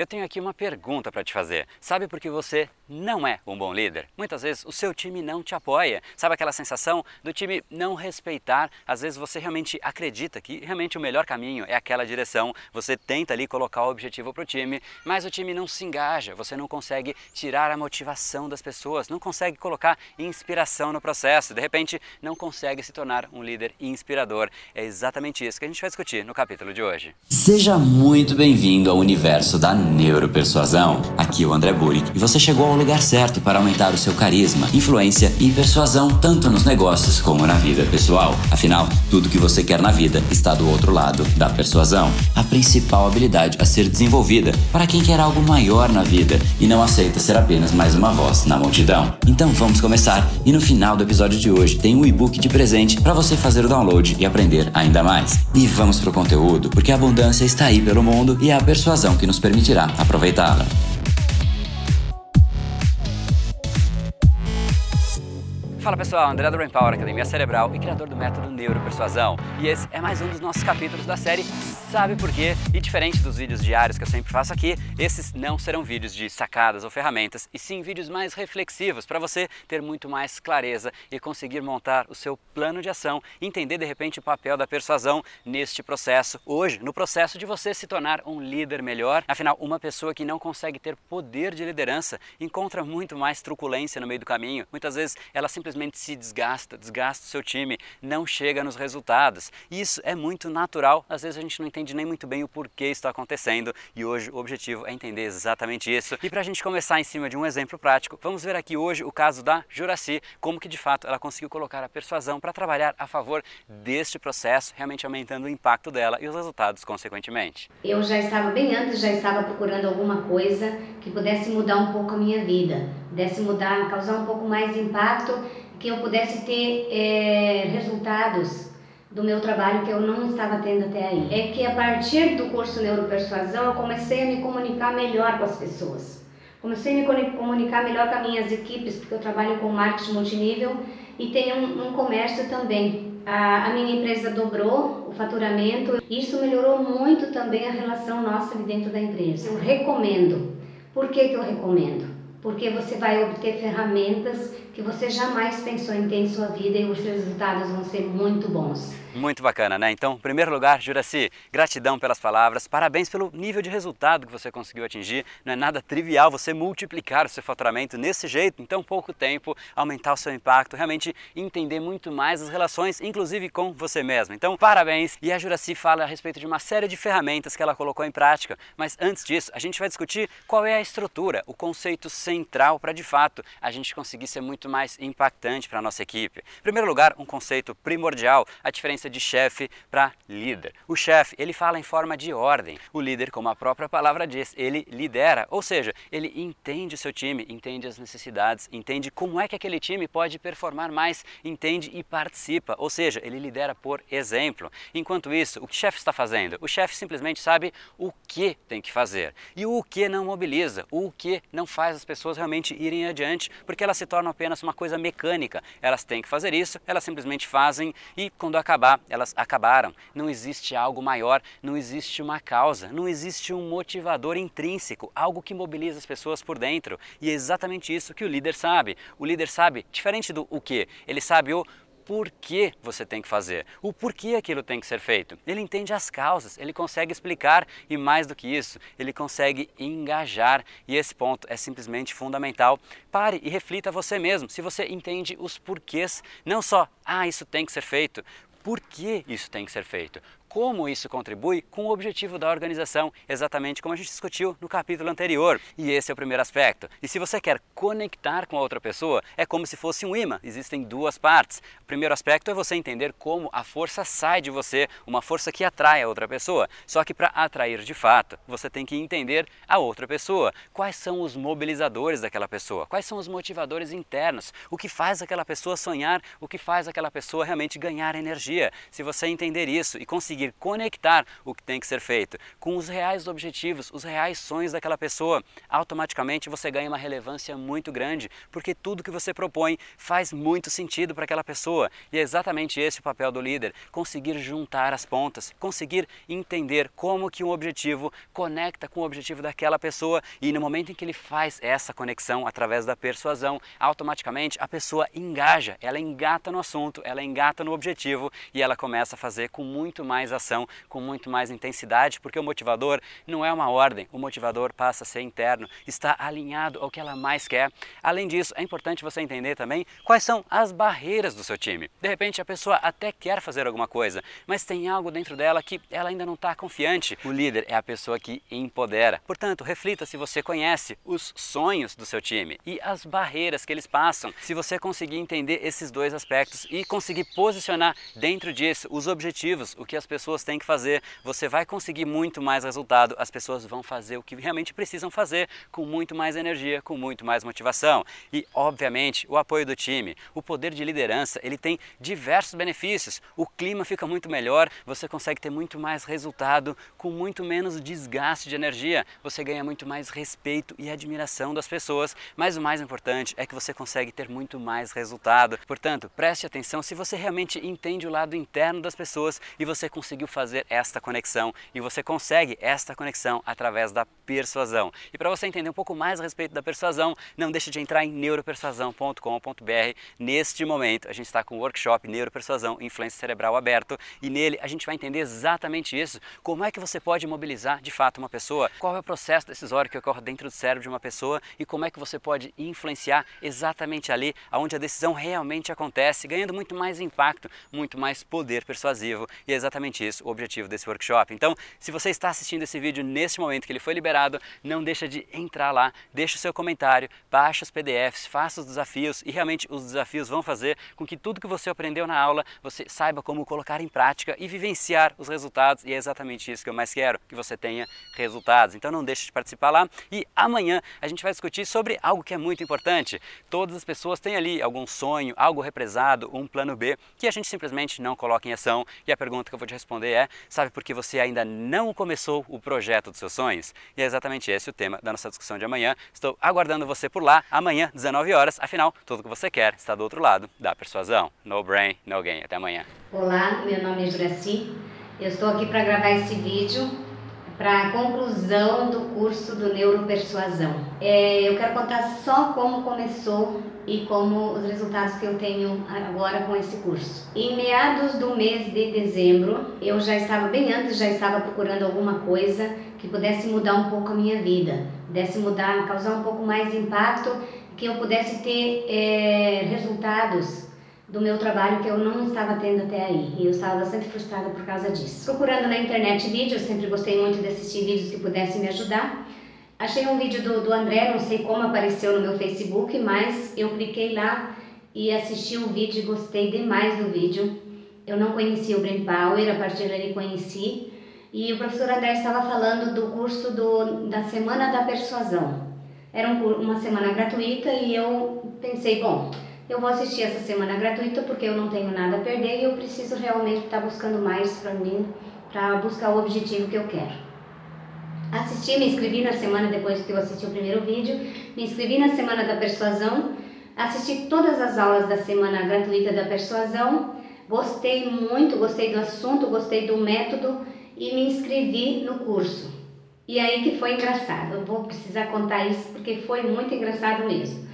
eu tenho aqui uma pergunta para te fazer. Sabe por que você não é um bom líder? Muitas vezes o seu time não te apoia. Sabe aquela sensação do time não respeitar? Às vezes você realmente acredita que realmente o melhor caminho é aquela direção. Você tenta ali colocar o objetivo para o time, mas o time não se engaja. Você não consegue tirar a motivação das pessoas, não consegue colocar inspiração no processo. De repente, não consegue se tornar um líder inspirador. É exatamente isso que a gente vai discutir no capítulo de hoje. Seja muito bem-vindo ao universo da neuropersuasão. Aqui é o André Burick e você chegou ao lugar certo para aumentar o seu carisma, influência e persuasão tanto nos negócios como na vida pessoal. Afinal, tudo que você quer na vida está do outro lado da persuasão, a principal habilidade a ser desenvolvida para quem quer algo maior na vida e não aceita ser apenas mais uma voz na multidão. Então vamos começar e no final do episódio de hoje tem um e-book de presente para você fazer o download e aprender ainda mais. E vamos pro conteúdo, porque a abundância está aí pelo mundo e é a persuasão que nos permitirá aproveitá-la. Fala pessoal, André do Power, Academia Cerebral e criador do método Neuropersuasão. E esse é mais um dos nossos capítulos da série Sabe Por Quê? E diferente dos vídeos diários que eu sempre faço aqui, esses não serão vídeos de sacadas ou ferramentas, e sim vídeos mais reflexivos para você ter muito mais clareza e conseguir montar o seu plano de ação, entender de repente o papel da persuasão neste processo, hoje, no processo de você se tornar um líder melhor. Afinal, uma pessoa que não consegue ter poder de liderança encontra muito mais truculência no meio do caminho. Muitas vezes ela simplesmente simplesmente se desgasta, desgasta o seu time, não chega nos resultados. Isso é muito natural, às vezes a gente não entende nem muito bem o porquê isso está acontecendo e hoje o objetivo é entender exatamente isso. E para a gente começar em cima de um exemplo prático, vamos ver aqui hoje o caso da Juraci, como que de fato ela conseguiu colocar a persuasão para trabalhar a favor deste processo, realmente aumentando o impacto dela e os resultados consequentemente. Eu já estava bem antes, já estava procurando alguma coisa que pudesse mudar um pouco a minha vida, pudesse mudar, causar um pouco mais de impacto que eu pudesse ter é, resultados do meu trabalho que eu não estava tendo até aí. É que a partir do curso Neuropersuasão eu comecei a me comunicar melhor com as pessoas. Comecei a me comunicar melhor com as minhas equipes, porque eu trabalho com marketing multinível e tenho um, um comércio também. A, a, minha empresa dobrou o faturamento. Isso melhorou muito também a relação nossa ali dentro da empresa. Eu recomendo. Por que, que eu recomendo? Porque você vai obter ferramentas que você jamais pensou em ter em sua vida e os resultados vão ser muito bons. Muito bacana, né? Então, em primeiro lugar, Juraci, gratidão pelas palavras, parabéns pelo nível de resultado que você conseguiu atingir. Não é nada trivial você multiplicar o seu faturamento nesse jeito, em tão pouco tempo, aumentar o seu impacto, realmente entender muito mais as relações, inclusive com você mesmo. Então, parabéns! E a Juraci fala a respeito de uma série de ferramentas que ela colocou em prática, mas antes disso, a gente vai discutir qual é a estrutura, o conceito central para de fato a gente conseguir ser muito mais impactante para a nossa equipe. Em primeiro lugar, um conceito primordial, a diferença diferença de chefe para líder. O chefe, ele fala em forma de ordem. O líder, como a própria palavra diz, ele lidera, ou seja, ele entende o seu time, entende as necessidades, entende como é que aquele time pode performar mais, entende e participa, ou seja, ele lidera por exemplo. Enquanto isso, o que o chefe está fazendo? O chefe simplesmente sabe o que tem que fazer. E o que não mobiliza, o que não faz as pessoas realmente irem adiante, porque elas se tornam apenas uma coisa mecânica. Elas têm que fazer isso, elas simplesmente fazem e quando acabar acabar, elas acabaram. Não existe algo maior, não existe uma causa, não existe um motivador intrínseco, algo que mobiliza as pessoas por dentro. E é exatamente isso que o líder sabe. O líder sabe, diferente do o que, ele sabe o por que você tem que fazer, o porquê aquilo tem que ser feito. Ele entende as causas, ele consegue explicar e mais do que isso, ele consegue engajar e esse ponto é simplesmente fundamental. Pare e reflita você mesmo se você entende os porquês, não só, ah, isso tem que ser feito, por que isso tem que ser feito? Como isso contribui com o objetivo da organização, exatamente como a gente discutiu no capítulo anterior. E esse é o primeiro aspecto. E se você quer conectar com a outra pessoa, é como se fosse um imã. Existem duas partes. O primeiro aspecto é você entender como a força sai de você, uma força que atrai a outra pessoa. Só que para atrair de fato, você tem que entender a outra pessoa. Quais são os mobilizadores daquela pessoa? Quais são os motivadores internos? O que faz aquela pessoa sonhar? O que faz aquela pessoa realmente ganhar energia? Se você entender isso e conseguir conseguir conectar o que tem que ser feito com os reais objetivos, os reais sonhos daquela pessoa, automaticamente você ganha uma relevância muito grande, porque tudo que você propõe faz muito sentido para aquela pessoa. E é exatamente esse o papel do líder, conseguir juntar as pontas, conseguir entender como que um objetivo conecta com o objetivo daquela pessoa e no momento em que ele faz essa conexão através da persuasão, automaticamente a pessoa engaja, ela engata no assunto, ela engata no objetivo e ela começa a fazer com muito mais ação, com muito mais intensidade, porque o motivador não é uma ordem, o motivador passa a ser interno, está alinhado ao que ela mais quer. Além disso, é importante você entender também quais são as barreiras do seu time. De repente a pessoa até quer fazer alguma coisa, mas tem algo dentro dela que ela ainda não está confiante. O líder é a pessoa que empodera. Portanto, reflita se você conhece os sonhos do seu time e as barreiras que eles passam. Se você conseguir entender esses dois aspectos e conseguir posicionar dentro disso os objetivos, o que as pessoas têm que fazer, você vai conseguir muito mais resultado. As pessoas vão fazer o que realmente precisam fazer com muito mais energia, com muito mais motivação. E, obviamente, o apoio do time, o poder de liderança, ele tem diversos benefícios. O clima fica muito melhor, você consegue ter muito mais resultado com muito menos desgaste de energia. Você ganha muito mais respeito e admiração das pessoas, mas o mais importante é que você consegue ter muito mais resultado. Portanto, preste atenção se você realmente entende o lado interno das pessoas e você conseguiu fazer esta conexão e você consegue esta conexão através da persuasão. E para você entender um pouco mais a respeito da persuasão, não deixe de entrar em neuropersuasão.com.br. Neste momento, a gente está com o workshop Neuropersuasão Influência Cerebral aberto e nele a gente vai entender exatamente isso. Como é que você pode mobilizar de fato uma pessoa? Qual é o processo decisório que ocorre dentro do cérebro de uma pessoa e como é que você pode influenciar exatamente ali onde a decisão realmente acontece, ganhando muito mais impacto, muito mais poder persuasivo. E é exatamente isso o objetivo desse workshop. Então, se você está assistindo esse vídeo neste momento que ele foi liberado, não deixa de entrar lá, deixa o seu comentário, baixa os PDFs, faça os desafios e realmente os desafios vão fazer com que tudo que você aprendeu na aula você saiba como colocar em prática e vivenciar os resultados. E é exatamente isso que eu mais quero, que você tenha resultados. Então não deixe de participar lá e amanhã a gente vai discutir sobre algo que é muito importante. Todas as pessoas têm ali algum sonho, algo represado, um plano B que a gente simplesmente não coloca em ação. E a pergunta que eu vou te responder é: sabe por que você ainda não começou o projeto dos seus sonhos? E é exatamente esse o tema da nossa discussão de amanhã. Estou aguardando você por lá amanhã, 19 horas. Afinal, tudo que você quer está do outro lado da persuasão. No brain, no gain. Até amanhã. Olá, meu nome é Juraci. Eu estou aqui para gravar esse vídeo para a conclusão do curso do Neuropersuasão. É, eu quero contar só como começou e como os resultados que eu tenho agora com esse curso. Em meados do mês de dezembro, eu já estava, bem antes, já estava procurando alguma coisa que pudesse mudar um pouco a minha vida, pudesse mudar, causar um pouco mais de impacto, que eu pudesse ter é, resultados do meu trabalho que eu não estava tendo até aí. E eu estava bastante frustrada por causa disso. Procurando na internet vídeos, sempre gostei muito de assistir vídeos que pudessem me ajudar. Achei um vídeo do, do André, não sei como apareceu no meu Facebook, mas eu cliquei lá e assisti um vídeo e gostei demais do vídeo. Eu não conhecia o Brain Power, a partir dali conheci. E o professor André estava falando do curso do, da Semana da Persuasão. Era um, uma semana gratuita e eu pensei, bom, eu vou assistir essa semana gratuita porque eu não tenho nada a perder e eu preciso realmente estar buscando mais para mim, para buscar o objetivo que eu quero. Assisti, me inscrevi na semana depois que eu assisti o primeiro vídeo, me inscrevi na semana da persuasão, assisti todas as aulas da semana gratuita da persuasão, gostei muito, gostei do assunto, gostei do método e me inscrevi no curso. E aí que foi engraçado, eu vou precisar contar isso porque foi muito engraçado mesmo.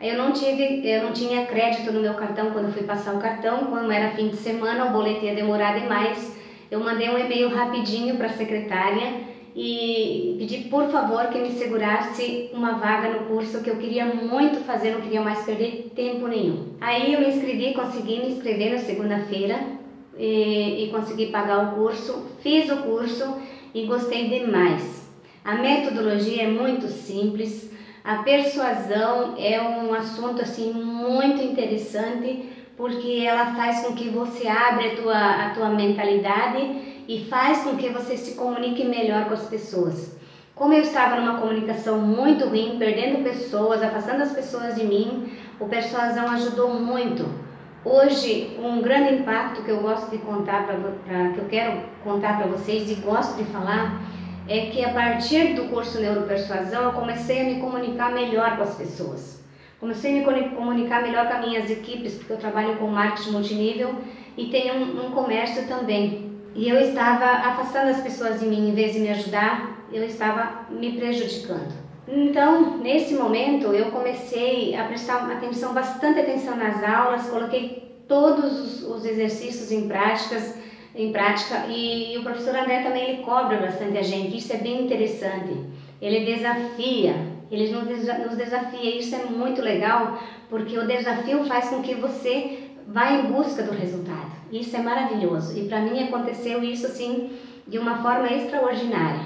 Eu não tive, eu não tinha crédito no meu cartão quando fui passar o cartão, quando era fim de semana, o boleto ia demorar demais. Eu mandei um e-mail rapidinho para a secretária e pedi por favor que me segurasse uma vaga no curso que eu queria muito fazer, não queria mais perder tempo nenhum. Aí eu me inscrevi, consegui me inscrever na segunda-feira e, e consegui pagar o curso, fiz o curso e gostei demais. A metodologia é muito simples, a persuasão é um assunto assim muito interessante porque ela faz com que você abra a tua, a tua mentalidade e faz com que você se comunique melhor com as pessoas. Como eu estava numa comunicação muito ruim, perdendo pessoas, afastando as pessoas de mim, o persuasão ajudou muito, Hoje, um grande impacto que eu gosto de contar para que eu quero contar para vocês e gosto de falar é que a partir do curso Neuropersuasão eu comecei a me comunicar melhor com as pessoas. Comecei a me comunicar melhor com as minhas equipes, porque eu trabalho com marketing multinível e tenho um, um comércio também. E eu estava afastando as pessoas de mim, em vez de me ajudar, eu estava me prejudicando. Então, nesse momento, eu comecei a prestar atenção, bastante atenção nas aulas, coloquei todos os, os exercícios em práticas, em prática e, o professor André também ele cobra bastante a gente, isso é bem interessante. Ele desafia, ele nos desafia, isso é muito legal, porque o desafio faz com que você vá em busca do resultado. Isso é maravilhoso. E para mim aconteceu isso assim de uma forma extraordinária.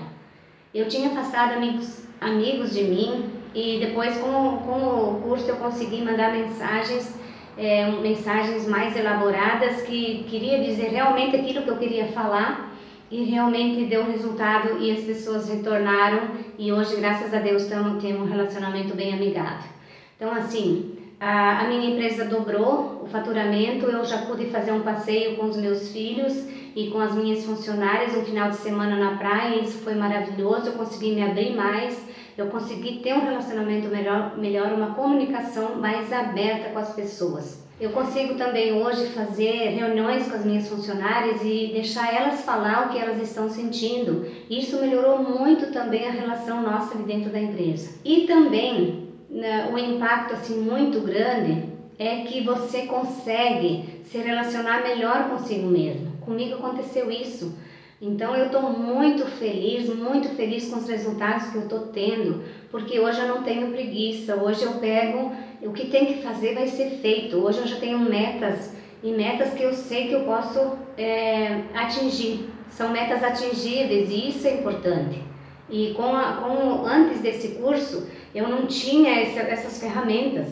Eu tinha afastado amigos amigos de mim e depois com, com o curso eu consegui mandar mensagens é, mensagens mais elaboradas que queria dizer realmente aquilo que eu queria falar e realmente deu resultado e as pessoas retornaram e hoje graças a Deus temos, um relacionamento bem amigável. Então assim a, a minha empresa dobrou o faturamento eu já pude fazer um passeio com os meus filhos e com as minhas funcionárias um final de semana na praia isso foi maravilhoso eu consegui me abrir mais eu consegui ter um relacionamento melhor, melhor, uma comunicação mais aberta com as pessoas. Eu consigo também hoje fazer reuniões com as minhas funcionárias e deixar elas falar o que elas estão sentindo. Isso melhorou muito também a relação nossa dentro da empresa. E também né, o impacto assim muito grande é que você consegue se relacionar melhor consigo mesmo. Comigo aconteceu isso. Então eu estou muito feliz, muito feliz com os resultados que eu estou tendo, porque hoje eu não tenho preguiça, hoje eu pego o que tem que fazer vai ser feito. Hoje eu já tenho metas e metas que eu sei que eu posso é, atingir. São metas atingíveis e isso é importante. E com, a, com antes desse curso eu não tinha essa, essas ferramentas,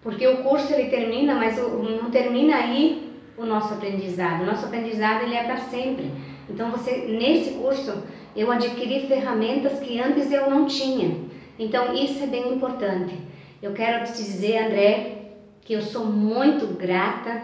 porque o curso ele termina, mas não termina aí o nosso aprendizado. O nosso aprendizado ele é para sempre. Então você nesse curso eu adquiri ferramentas que antes eu não tinha. Então isso é bem importante. Eu quero te dizer, André, que eu sou muito grata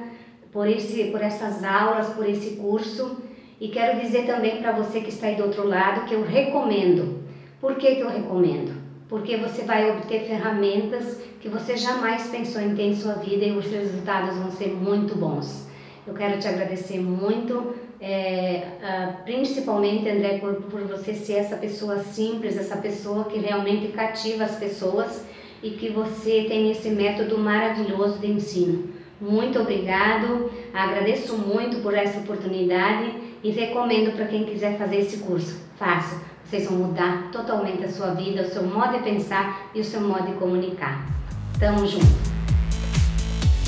por esse por essas aulas, por esse curso e quero dizer também para você que está aí do outro lado que eu recomendo. Por que, que eu recomendo? Porque você vai obter ferramentas que você jamais pensou em ter em sua vida e os resultados vão ser muito bons. Eu quero te agradecer muito é, uh, principalmente, André, por, por você ser essa pessoa simples, essa pessoa que realmente cativa as pessoas e que você tem esse método maravilhoso de ensino. Muito obrigado, agradeço muito por essa oportunidade e recomendo para quem quiser fazer esse curso. Faça, vocês vão mudar totalmente a sua vida, o seu modo de pensar e o seu modo de comunicar. Tamo junto!